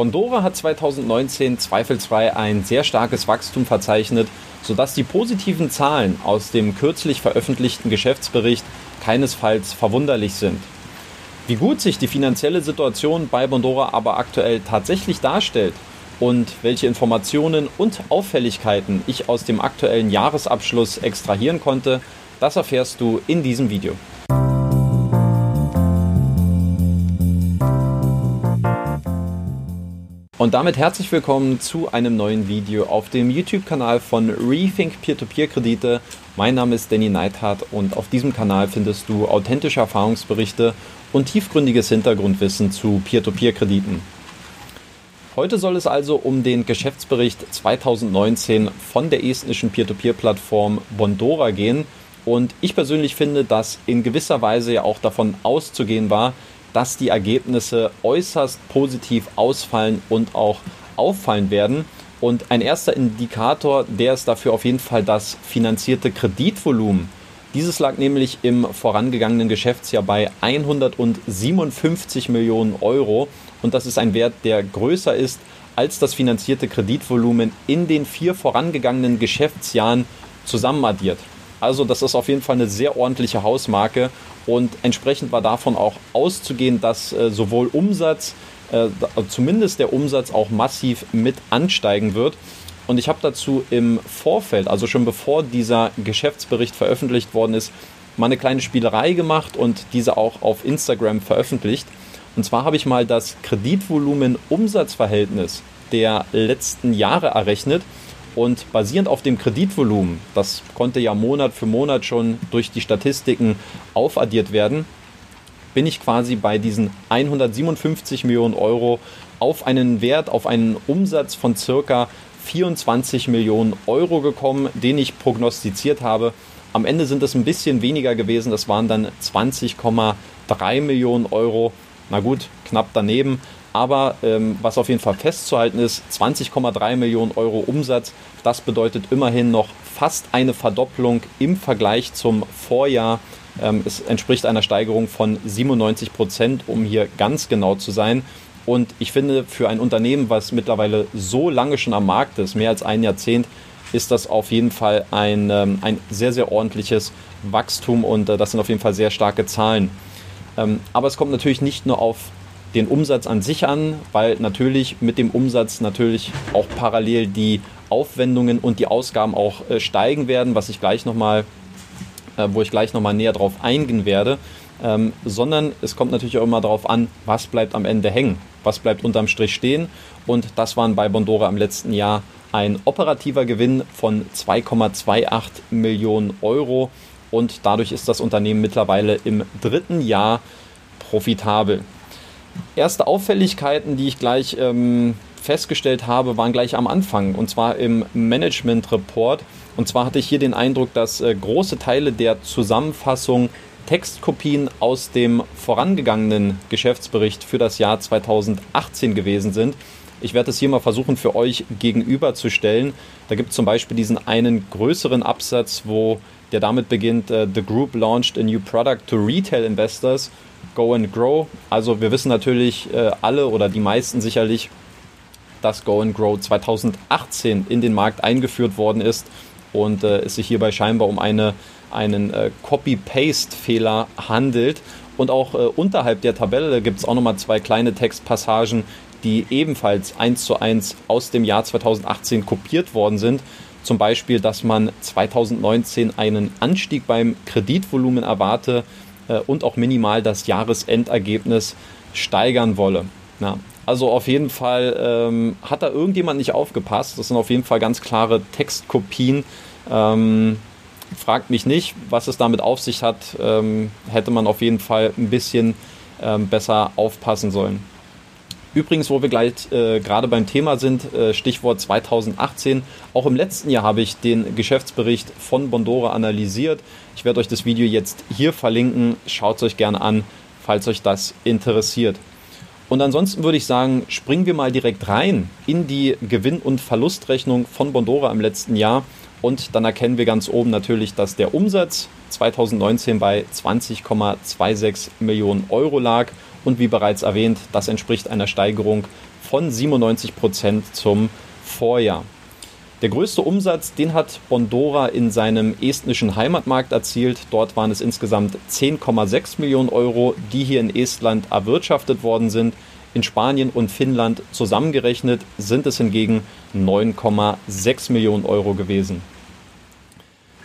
Bondora hat 2019 zweifelsfrei ein sehr starkes Wachstum verzeichnet, sodass die positiven Zahlen aus dem kürzlich veröffentlichten Geschäftsbericht keinesfalls verwunderlich sind. Wie gut sich die finanzielle Situation bei Bondora aber aktuell tatsächlich darstellt und welche Informationen und Auffälligkeiten ich aus dem aktuellen Jahresabschluss extrahieren konnte, das erfährst du in diesem Video. Und damit herzlich willkommen zu einem neuen Video auf dem YouTube-Kanal von Rethink Peer-to-Peer-Kredite. Mein Name ist Danny Neithardt und auf diesem Kanal findest du authentische Erfahrungsberichte und tiefgründiges Hintergrundwissen zu Peer-to-Peer-Krediten. Heute soll es also um den Geschäftsbericht 2019 von der estnischen Peer-to-Peer-Plattform Bondora gehen. Und ich persönlich finde, dass in gewisser Weise ja auch davon auszugehen war, dass die Ergebnisse äußerst positiv ausfallen und auch auffallen werden. Und ein erster Indikator, der ist dafür auf jeden Fall das finanzierte Kreditvolumen. Dieses lag nämlich im vorangegangenen Geschäftsjahr bei 157 Millionen Euro und das ist ein Wert, der größer ist als das finanzierte Kreditvolumen in den vier vorangegangenen Geschäftsjahren zusammenaddiert. Also das ist auf jeden Fall eine sehr ordentliche Hausmarke und entsprechend war davon auch auszugehen, dass äh, sowohl Umsatz, äh, zumindest der Umsatz auch massiv mit ansteigen wird. Und ich habe dazu im Vorfeld, also schon bevor dieser Geschäftsbericht veröffentlicht worden ist, mal eine kleine Spielerei gemacht und diese auch auf Instagram veröffentlicht. Und zwar habe ich mal das Kreditvolumen-Umsatzverhältnis der letzten Jahre errechnet und basierend auf dem Kreditvolumen, das konnte ja Monat für Monat schon durch die Statistiken aufaddiert werden, bin ich quasi bei diesen 157 Millionen Euro auf einen Wert, auf einen Umsatz von circa 24 Millionen Euro gekommen, den ich prognostiziert habe. Am Ende sind es ein bisschen weniger gewesen, das waren dann 20,3 Millionen Euro. Na gut, knapp daneben. Aber ähm, was auf jeden Fall festzuhalten ist, 20,3 Millionen Euro Umsatz, das bedeutet immerhin noch fast eine Verdopplung im Vergleich zum Vorjahr. Ähm, es entspricht einer Steigerung von 97 Prozent, um hier ganz genau zu sein. Und ich finde, für ein Unternehmen, was mittlerweile so lange schon am Markt ist, mehr als ein Jahrzehnt, ist das auf jeden Fall ein, ähm, ein sehr, sehr ordentliches Wachstum und äh, das sind auf jeden Fall sehr starke Zahlen. Ähm, aber es kommt natürlich nicht nur auf den Umsatz an sich an, weil natürlich mit dem Umsatz natürlich auch parallel die Aufwendungen und die Ausgaben auch äh, steigen werden, was ich gleich noch mal, äh, wo ich gleich nochmal näher drauf eingehen werde. Ähm, sondern es kommt natürlich auch immer darauf an, was bleibt am Ende hängen, was bleibt unterm Strich stehen. Und das waren bei Bondora im letzten Jahr ein operativer Gewinn von 2,28 Millionen Euro und dadurch ist das Unternehmen mittlerweile im dritten Jahr profitabel. Erste Auffälligkeiten, die ich gleich ähm, festgestellt habe, waren gleich am Anfang und zwar im Management Report. Und zwar hatte ich hier den Eindruck, dass äh, große Teile der Zusammenfassung Textkopien aus dem vorangegangenen Geschäftsbericht für das Jahr 2018 gewesen sind. Ich werde es hier mal versuchen für euch gegenüberzustellen. Da gibt es zum Beispiel diesen einen größeren Absatz, wo der damit beginnt, uh, The Group launched a new product to retail investors Go and Grow. Also wir wissen natürlich äh, alle oder die meisten sicherlich, dass Go and Grow 2018 in den Markt eingeführt worden ist und äh, es sich hierbei scheinbar um eine, einen äh, Copy-Paste-Fehler handelt. Und auch äh, unterhalb der Tabelle gibt es auch nochmal zwei kleine Textpassagen, die ebenfalls eins zu eins aus dem Jahr 2018 kopiert worden sind. Zum Beispiel, dass man 2019 einen Anstieg beim Kreditvolumen erwarte, und auch minimal das Jahresendergebnis steigern wolle. Ja, also auf jeden Fall ähm, hat da irgendjemand nicht aufgepasst. Das sind auf jeden Fall ganz klare Textkopien. Ähm, fragt mich nicht, was es damit auf sich hat. Ähm, hätte man auf jeden Fall ein bisschen ähm, besser aufpassen sollen. Übrigens, wo wir gleich äh, gerade beim Thema sind, äh, Stichwort 2018. Auch im letzten Jahr habe ich den Geschäftsbericht von Bondora analysiert. Ich werde euch das Video jetzt hier verlinken. Schaut es euch gerne an, falls euch das interessiert. Und ansonsten würde ich sagen, springen wir mal direkt rein in die Gewinn- und Verlustrechnung von Bondora im letzten Jahr. Und dann erkennen wir ganz oben natürlich, dass der Umsatz 2019 bei 20,26 Millionen Euro lag und wie bereits erwähnt, das entspricht einer Steigerung von 97 Prozent zum Vorjahr. Der größte Umsatz, den hat Bondora in seinem estnischen Heimatmarkt erzielt. Dort waren es insgesamt 10,6 Millionen Euro, die hier in Estland erwirtschaftet worden sind. In Spanien und Finnland zusammengerechnet sind es hingegen 9,6 Millionen Euro gewesen.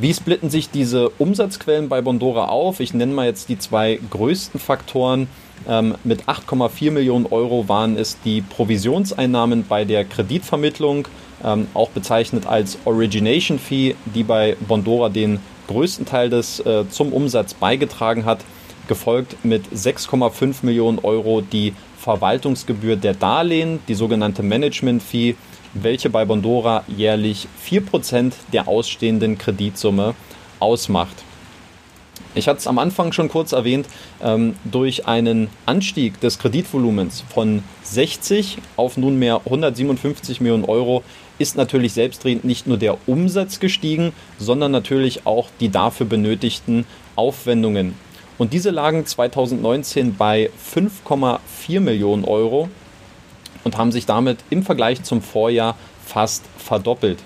Wie splitten sich diese Umsatzquellen bei Bondora auf? Ich nenne mal jetzt die zwei größten Faktoren. Ähm, mit 8,4 Millionen Euro waren es die Provisionseinnahmen bei der Kreditvermittlung, ähm, auch bezeichnet als Origination Fee, die bei Bondora den größten Teil des äh, zum Umsatz beigetragen hat, gefolgt mit 6,5 Millionen Euro die Verwaltungsgebühr der Darlehen, die sogenannte Management Fee, welche bei Bondora jährlich 4% der ausstehenden Kreditsumme ausmacht. Ich hatte es am Anfang schon kurz erwähnt, ähm, durch einen Anstieg des Kreditvolumens von 60 auf nunmehr 157 Millionen Euro ist natürlich selbstredend nicht nur der Umsatz gestiegen, sondern natürlich auch die dafür benötigten Aufwendungen. Und diese lagen 2019 bei 5,4 Millionen Euro und haben sich damit im Vergleich zum Vorjahr fast verdoppelt.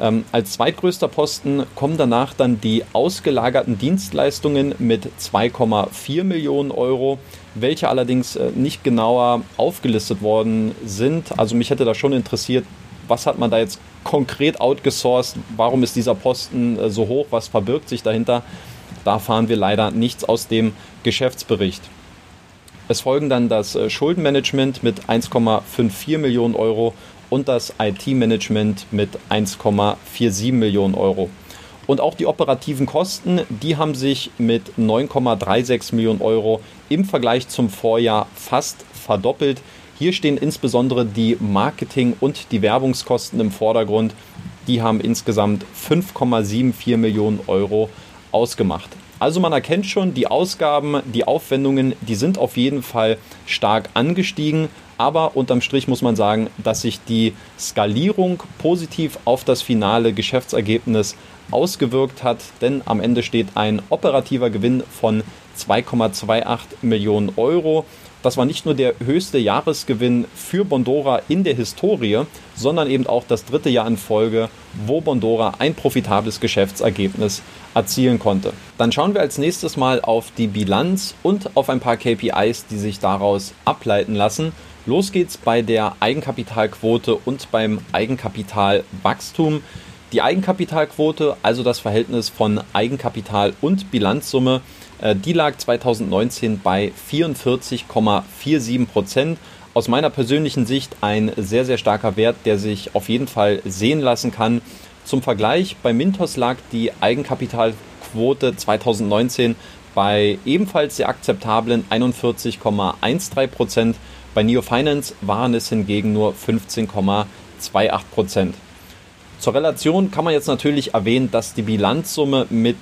Ähm, als zweitgrößter Posten kommen danach dann die ausgelagerten Dienstleistungen mit 2,4 Millionen Euro, welche allerdings äh, nicht genauer aufgelistet worden sind. Also mich hätte da schon interessiert, was hat man da jetzt konkret outgesourced, warum ist dieser Posten äh, so hoch, was verbirgt sich dahinter. Da erfahren wir leider nichts aus dem Geschäftsbericht. Es folgen dann das äh, Schuldenmanagement mit 1,54 Millionen Euro und das IT-Management mit 1,47 Millionen Euro. Und auch die operativen Kosten, die haben sich mit 9,36 Millionen Euro im Vergleich zum Vorjahr fast verdoppelt. Hier stehen insbesondere die Marketing- und die Werbungskosten im Vordergrund. Die haben insgesamt 5,74 Millionen Euro ausgemacht. Also man erkennt schon, die Ausgaben, die Aufwendungen, die sind auf jeden Fall stark angestiegen. Aber unterm Strich muss man sagen, dass sich die Skalierung positiv auf das finale Geschäftsergebnis ausgewirkt hat, denn am Ende steht ein operativer Gewinn von 2,28 Millionen Euro. Das war nicht nur der höchste Jahresgewinn für Bondora in der Historie, sondern eben auch das dritte Jahr in Folge, wo Bondora ein profitables Geschäftsergebnis erzielen konnte. Dann schauen wir als nächstes mal auf die Bilanz und auf ein paar KPIs, die sich daraus ableiten lassen. Los geht's bei der Eigenkapitalquote und beim Eigenkapitalwachstum. Die Eigenkapitalquote, also das Verhältnis von Eigenkapital und Bilanzsumme, äh, die lag 2019 bei 44,47 Prozent. Aus meiner persönlichen Sicht ein sehr, sehr starker Wert, der sich auf jeden Fall sehen lassen kann. Zum Vergleich, bei Mintos lag die Eigenkapitalquote 2019 bei ebenfalls sehr akzeptablen 41,13 Prozent. Bei Neo Finance waren es hingegen nur 15,28 Prozent. Zur Relation kann man jetzt natürlich erwähnen, dass die Bilanzsumme mit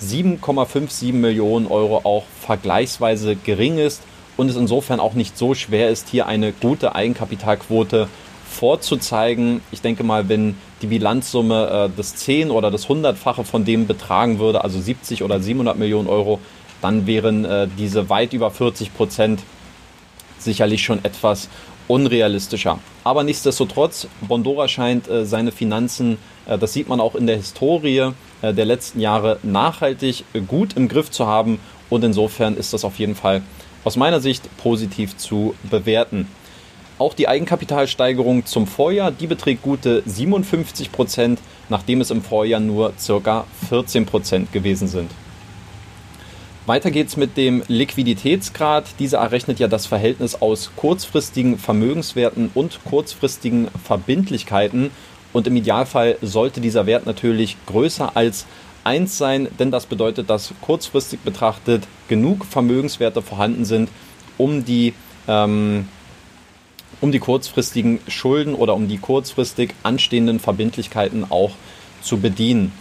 7,57 Millionen Euro auch vergleichsweise gering ist und es insofern auch nicht so schwer ist, hier eine gute Eigenkapitalquote vorzuzeigen. Ich denke mal, wenn die Bilanzsumme äh, das 10 oder das 100-fache von dem betragen würde, also 70 oder 700 Millionen Euro, dann wären äh, diese weit über 40 Prozent sicherlich schon etwas unrealistischer. Aber nichtsdestotrotz, Bondora scheint äh, seine Finanzen, äh, das sieht man auch in der Historie äh, der letzten Jahre, nachhaltig gut im Griff zu haben. Und insofern ist das auf jeden Fall aus meiner Sicht positiv zu bewerten. Auch die Eigenkapitalsteigerung zum Vorjahr, die beträgt gute 57 Prozent, nachdem es im Vorjahr nur ca. 14 Prozent gewesen sind. Weiter geht's mit dem Liquiditätsgrad. Dieser errechnet ja das Verhältnis aus kurzfristigen Vermögenswerten und kurzfristigen Verbindlichkeiten. Und im Idealfall sollte dieser Wert natürlich größer als 1 sein, denn das bedeutet, dass kurzfristig betrachtet genug Vermögenswerte vorhanden sind, um die, ähm, um die kurzfristigen Schulden oder um die kurzfristig anstehenden Verbindlichkeiten auch zu bedienen.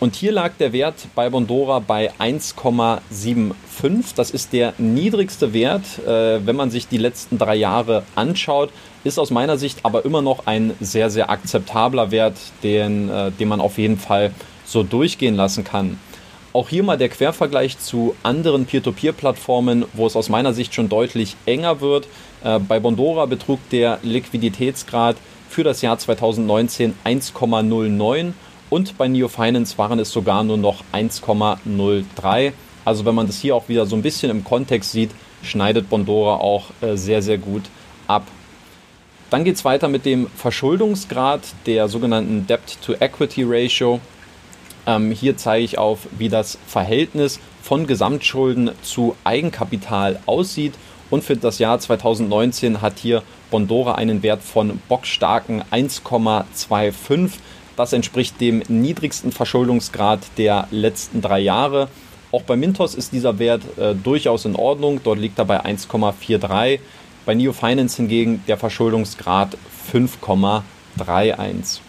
Und hier lag der Wert bei Bondora bei 1,75. Das ist der niedrigste Wert, äh, wenn man sich die letzten drei Jahre anschaut. Ist aus meiner Sicht aber immer noch ein sehr, sehr akzeptabler Wert, den, äh, den man auf jeden Fall so durchgehen lassen kann. Auch hier mal der Quervergleich zu anderen Peer-to-Peer-Plattformen, wo es aus meiner Sicht schon deutlich enger wird. Äh, bei Bondora betrug der Liquiditätsgrad für das Jahr 2019 1,09 und bei Neo Finance waren es sogar nur noch 1,03. Also wenn man das hier auch wieder so ein bisschen im Kontext sieht, schneidet Bondora auch äh, sehr, sehr gut ab. Dann geht es weiter mit dem Verschuldungsgrad der sogenannten Debt-to-Equity-Ratio. Ähm, hier zeige ich auf, wie das Verhältnis von Gesamtschulden zu Eigenkapital aussieht. Und für das Jahr 2019 hat hier Bondora einen Wert von bockstarken 1,25. Das entspricht dem niedrigsten Verschuldungsgrad der letzten drei Jahre. Auch bei Mintos ist dieser Wert äh, durchaus in Ordnung. Dort liegt er bei 1,43. Bei Neo Finance hingegen der Verschuldungsgrad 5,31.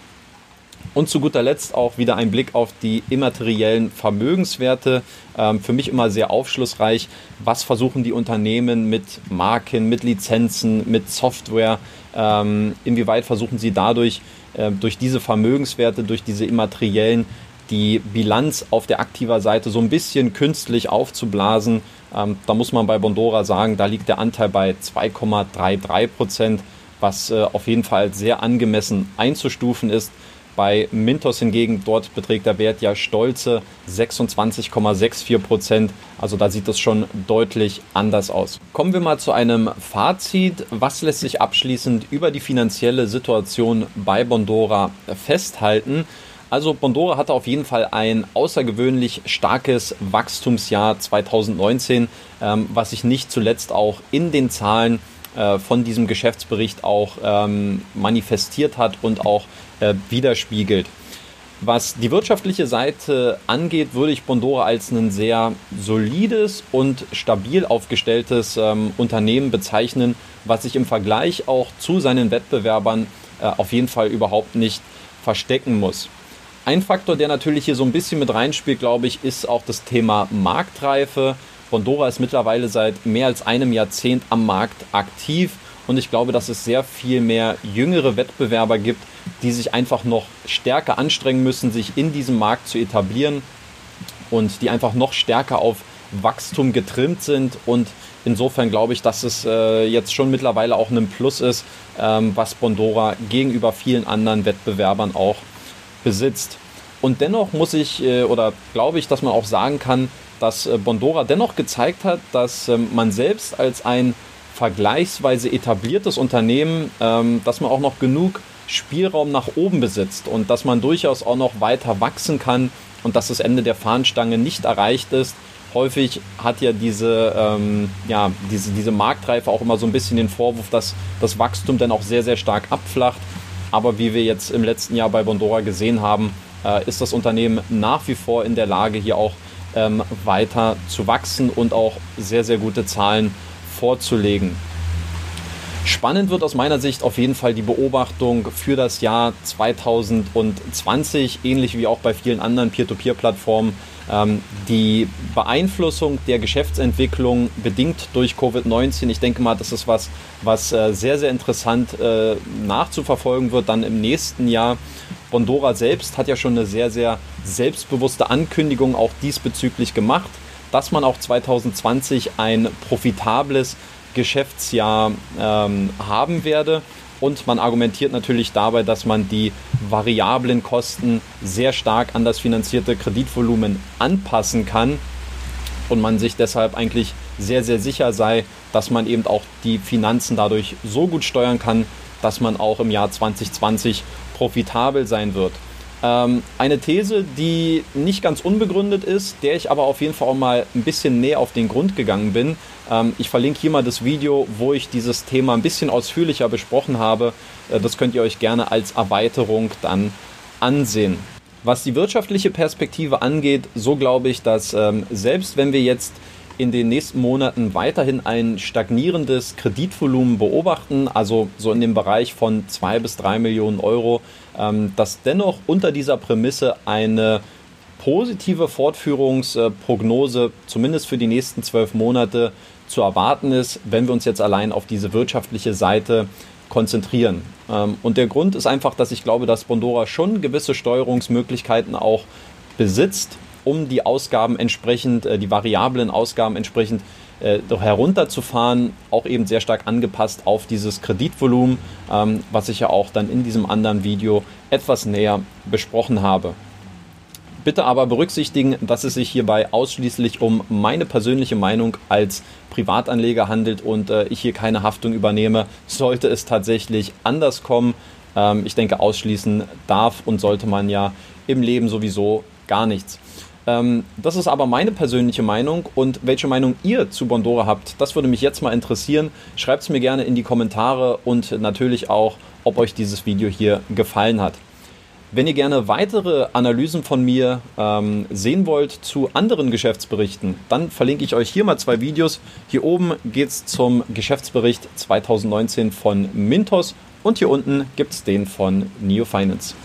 Und zu guter Letzt auch wieder ein Blick auf die immateriellen Vermögenswerte. Ähm, für mich immer sehr aufschlussreich. Was versuchen die Unternehmen mit Marken, mit Lizenzen, mit Software? Ähm, inwieweit versuchen sie dadurch, äh, durch diese Vermögenswerte, durch diese immateriellen, die Bilanz auf der aktiver Seite so ein bisschen künstlich aufzublasen? Ähm, da muss man bei Bondora sagen, da liegt der Anteil bei 2,33 Prozent, was äh, auf jeden Fall sehr angemessen einzustufen ist. Bei Mintos hingegen, dort beträgt der Wert ja stolze 26,64 Prozent. Also da sieht es schon deutlich anders aus. Kommen wir mal zu einem Fazit. Was lässt sich abschließend über die finanzielle Situation bei Bondora festhalten? Also Bondora hatte auf jeden Fall ein außergewöhnlich starkes Wachstumsjahr 2019, ähm, was sich nicht zuletzt auch in den Zahlen äh, von diesem Geschäftsbericht auch ähm, manifestiert hat und auch äh, widerspiegelt. Was die wirtschaftliche Seite angeht, würde ich Bondora als ein sehr solides und stabil aufgestelltes ähm, Unternehmen bezeichnen, was sich im Vergleich auch zu seinen Wettbewerbern äh, auf jeden Fall überhaupt nicht verstecken muss. Ein Faktor, der natürlich hier so ein bisschen mit reinspielt, glaube ich, ist auch das Thema Marktreife. Bondora ist mittlerweile seit mehr als einem Jahrzehnt am Markt aktiv und ich glaube, dass es sehr viel mehr jüngere Wettbewerber gibt, die sich einfach noch stärker anstrengen müssen, sich in diesem Markt zu etablieren und die einfach noch stärker auf Wachstum getrimmt sind und insofern glaube ich, dass es äh, jetzt schon mittlerweile auch ein Plus ist, ähm, was Bondora gegenüber vielen anderen Wettbewerbern auch besitzt. Und dennoch muss ich äh, oder glaube ich, dass man auch sagen kann, dass äh, Bondora dennoch gezeigt hat, dass ähm, man selbst als ein vergleichsweise etabliertes Unternehmen, ähm, dass man auch noch genug Spielraum nach oben besitzt und dass man durchaus auch noch weiter wachsen kann und dass das Ende der Fahnenstange nicht erreicht ist. Häufig hat ja diese, ähm, ja, diese, diese Marktreife auch immer so ein bisschen den Vorwurf, dass das Wachstum dann auch sehr, sehr stark abflacht. Aber wie wir jetzt im letzten Jahr bei Bondora gesehen haben, äh, ist das Unternehmen nach wie vor in der Lage, hier auch ähm, weiter zu wachsen und auch sehr, sehr gute Zahlen vorzulegen. Spannend wird aus meiner Sicht auf jeden Fall die Beobachtung für das Jahr 2020, ähnlich wie auch bei vielen anderen Peer-to-Peer-Plattformen. Ähm, die Beeinflussung der Geschäftsentwicklung bedingt durch Covid-19, ich denke mal, das ist was, was äh, sehr, sehr interessant äh, nachzuverfolgen wird dann im nächsten Jahr. Bondora selbst hat ja schon eine sehr, sehr selbstbewusste Ankündigung auch diesbezüglich gemacht, dass man auch 2020 ein profitables Geschäftsjahr ähm, haben werde. Und man argumentiert natürlich dabei, dass man die variablen Kosten sehr stark an das finanzierte Kreditvolumen anpassen kann und man sich deshalb eigentlich sehr, sehr sicher sei, dass man eben auch die Finanzen dadurch so gut steuern kann, dass man auch im Jahr 2020 profitabel sein wird. Ähm, eine These, die nicht ganz unbegründet ist, der ich aber auf jeden Fall auch mal ein bisschen näher auf den Grund gegangen bin. Ähm, ich verlinke hier mal das Video, wo ich dieses Thema ein bisschen ausführlicher besprochen habe. Äh, das könnt ihr euch gerne als Erweiterung dann ansehen. Was die wirtschaftliche Perspektive angeht, so glaube ich, dass ähm, selbst wenn wir jetzt in den nächsten Monaten weiterhin ein stagnierendes Kreditvolumen beobachten, also so in dem Bereich von zwei bis drei Millionen Euro, ähm, dass dennoch unter dieser Prämisse eine positive Fortführungsprognose, zumindest für die nächsten zwölf Monate, zu erwarten ist, wenn wir uns jetzt allein auf diese wirtschaftliche Seite konzentrieren. Ähm, und der Grund ist einfach, dass ich glaube, dass Bondora schon gewisse Steuerungsmöglichkeiten auch besitzt, um die Ausgaben entsprechend, äh, die variablen Ausgaben entsprechend äh, herunterzufahren, auch eben sehr stark angepasst auf dieses Kreditvolumen, ähm, was ich ja auch dann in diesem anderen Video etwas näher besprochen habe. Bitte aber berücksichtigen, dass es sich hierbei ausschließlich um meine persönliche Meinung als Privatanleger handelt und äh, ich hier keine Haftung übernehme. Sollte es tatsächlich anders kommen, ähm, ich denke, ausschließen darf und sollte man ja im Leben sowieso gar nichts. Ähm, das ist aber meine persönliche Meinung und welche Meinung ihr zu Bondora habt, das würde mich jetzt mal interessieren. Schreibt es mir gerne in die Kommentare und natürlich auch, ob euch dieses Video hier gefallen hat. Wenn ihr gerne weitere Analysen von mir ähm, sehen wollt zu anderen Geschäftsberichten, dann verlinke ich euch hier mal zwei Videos. Hier oben geht es zum Geschäftsbericht 2019 von Mintos und hier unten gibt es den von Neo Finance.